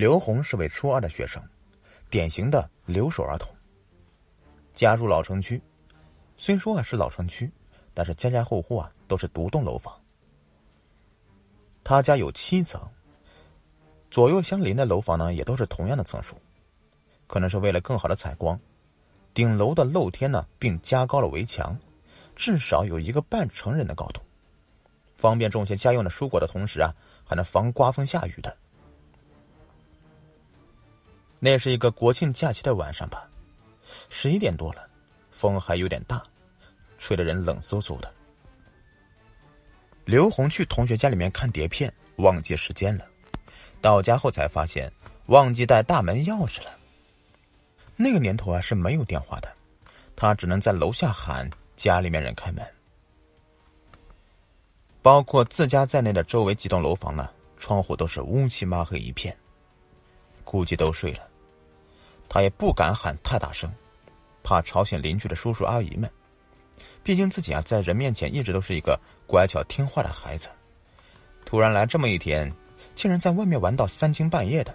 刘红是位初二的学生，典型的留守儿童。家住老城区，虽说啊是老城区，但是家家户户啊都是独栋楼房。他家有七层，左右相邻的楼房呢也都是同样的层数，可能是为了更好的采光，顶楼的露天呢并加高了围墙，至少有一个半成人的高度。方便种些家用的蔬果的同时啊，还能防刮风下雨的。那是一个国庆假期的晚上吧，十一点多了，风还有点大，吹得人冷飕飕的。刘红去同学家里面看碟片，忘记时间了，到家后才发现忘记带大门钥匙了。那个年头啊是没有电话的，他只能在楼下喊家里面人开门。包括自家在内的周围几栋楼房呢，窗户都是乌漆抹黑一片，估计都睡了。他也不敢喊太大声，怕吵醒邻居的叔叔阿姨们。毕竟自己啊，在人面前一直都是一个乖巧听话的孩子，突然来这么一天，竟然在外面玩到三更半夜的，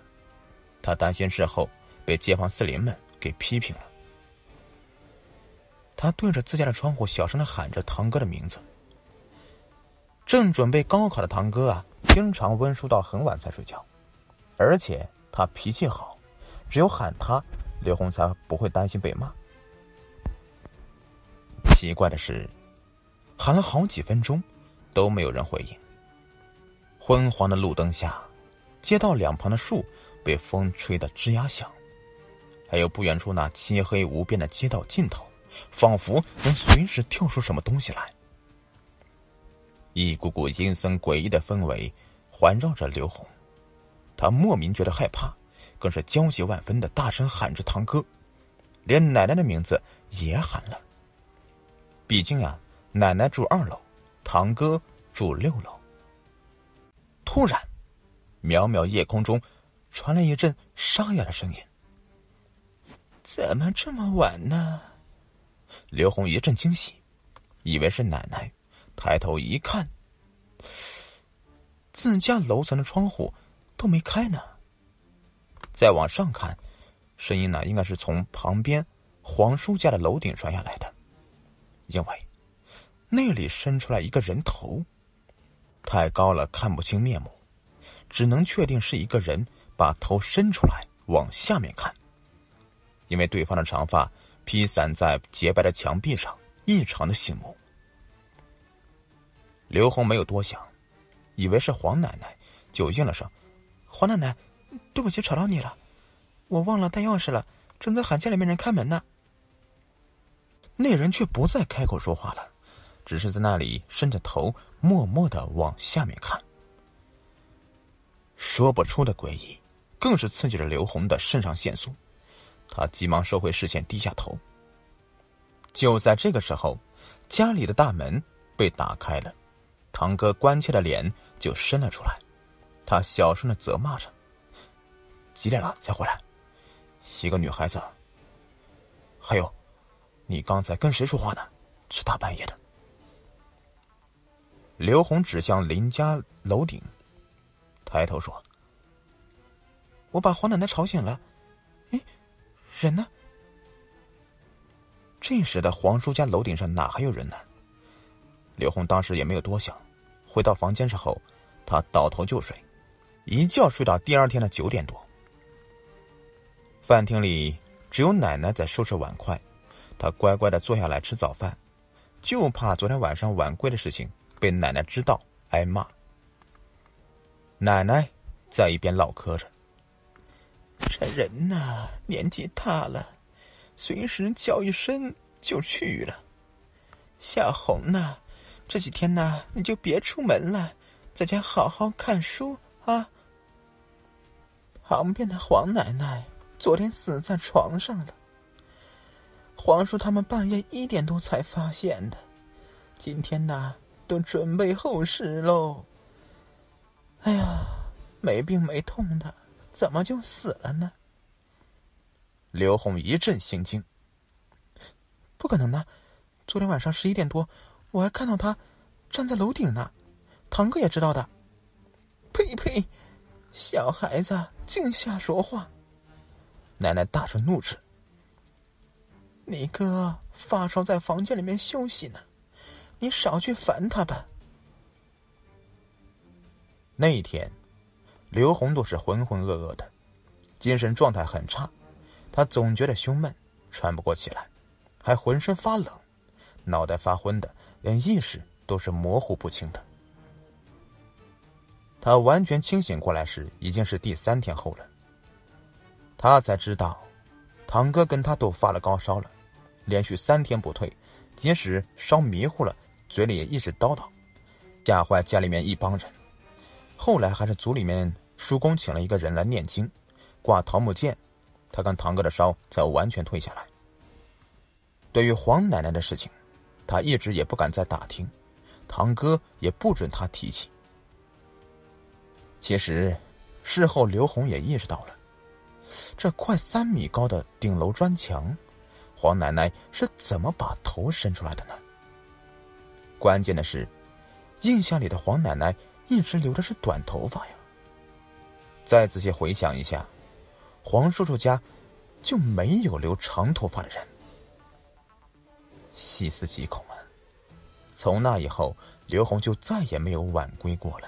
他担心事后被街坊四邻们给批评了。他对着自家的窗户小声的喊着堂哥的名字。正准备高考的堂哥啊，经常温书到很晚才睡觉，而且他脾气好，只有喊他，刘红才不会担心被骂。奇怪的是，喊了好几分钟，都没有人回应。昏黄的路灯下，街道两旁的树被风吹得吱呀响，还有不远处那漆黑无边的街道尽头，仿佛能随时跳出什么东西来。一股股阴森诡异的氛围环绕着刘红，他莫名觉得害怕，更是焦急万分的大声喊着堂哥，连奶奶的名字也喊了。毕竟啊，奶奶住二楼，堂哥住六楼。突然，渺渺夜空中传来一阵沙哑的声音：“怎么这么晚呢？”刘红一阵惊喜，以为是奶奶。抬头一看，自家楼层的窗户都没开呢。再往上看，声音呢应该是从旁边黄叔家的楼顶传下来的，因为那里伸出来一个人头，太高了看不清面目，只能确定是一个人把头伸出来往下面看，因为对方的长发披散在洁白的墙壁上，异常的醒目。刘红没有多想，以为是黄奶奶，就应了声：“黄奶奶，对不起，吵到你了，我忘了带钥匙了，正在喊家里面人开门呢。”那人却不再开口说话了，只是在那里伸着头，默默的往下面看。说不出的诡异，更是刺激着刘红的肾上腺素，他急忙收回视线，低下头。就在这个时候，家里的大门被打开了。堂哥关切的脸就伸了出来，他小声的责骂着：“几点了才回来？一个女孩子。还有，你刚才跟谁说话呢？这大半夜的。”刘红指向林家楼顶，抬头说：“我把黄奶奶吵醒了。哎，人呢？”这时的黄叔家楼顶上哪还有人呢？刘红当时也没有多想。回到房间之后，他倒头就睡，一觉睡到第二天的九点多。饭厅里只有奶奶在收拾碗筷，他乖乖的坐下来吃早饭，就怕昨天晚上晚归的事情被奶奶知道挨骂。奶奶在一边唠嗑着：“这人呐，年纪大了，随时叫一声就去了。小红呢？”这几天呢，你就别出门了，在家好好看书啊。旁边的黄奶奶昨天死在床上了，皇叔他们半夜一点多才发现的，今天呢都准备后事喽。哎呀，没病没痛的，怎么就死了呢？刘红一阵心惊，不可能的，昨天晚上十一点多。我还看到他站在楼顶呢，堂哥也知道的。呸呸，小孩子净瞎说话！奶奶大声怒斥：“你哥发烧在房间里面休息呢，你少去烦他吧。”那一天，刘红都是浑浑噩噩的，精神状态很差，他总觉得胸闷，喘不过气来，还浑身发冷，脑袋发昏的，连意识都是模糊不清的。他完全清醒过来时，已经是第三天后了。他才知道，堂哥跟他都发了高烧了，连续三天不退，即使烧迷糊了，嘴里也一直叨叨，吓坏家里面一帮人。后来还是族里面叔公请了一个人来念经，挂桃木剑，他跟堂哥的烧才完全退下来。对于黄奶奶的事情，他一直也不敢再打听，堂哥也不准他提起。其实，事后刘红也意识到了，这快三米高的顶楼砖墙，黄奶奶是怎么把头伸出来的呢？关键的是，印象里的黄奶奶。一直留的是短头发呀。再仔细回想一下，黄叔叔家就没有留长头发的人。细思极恐啊！从那以后，刘红就再也没有晚归过了。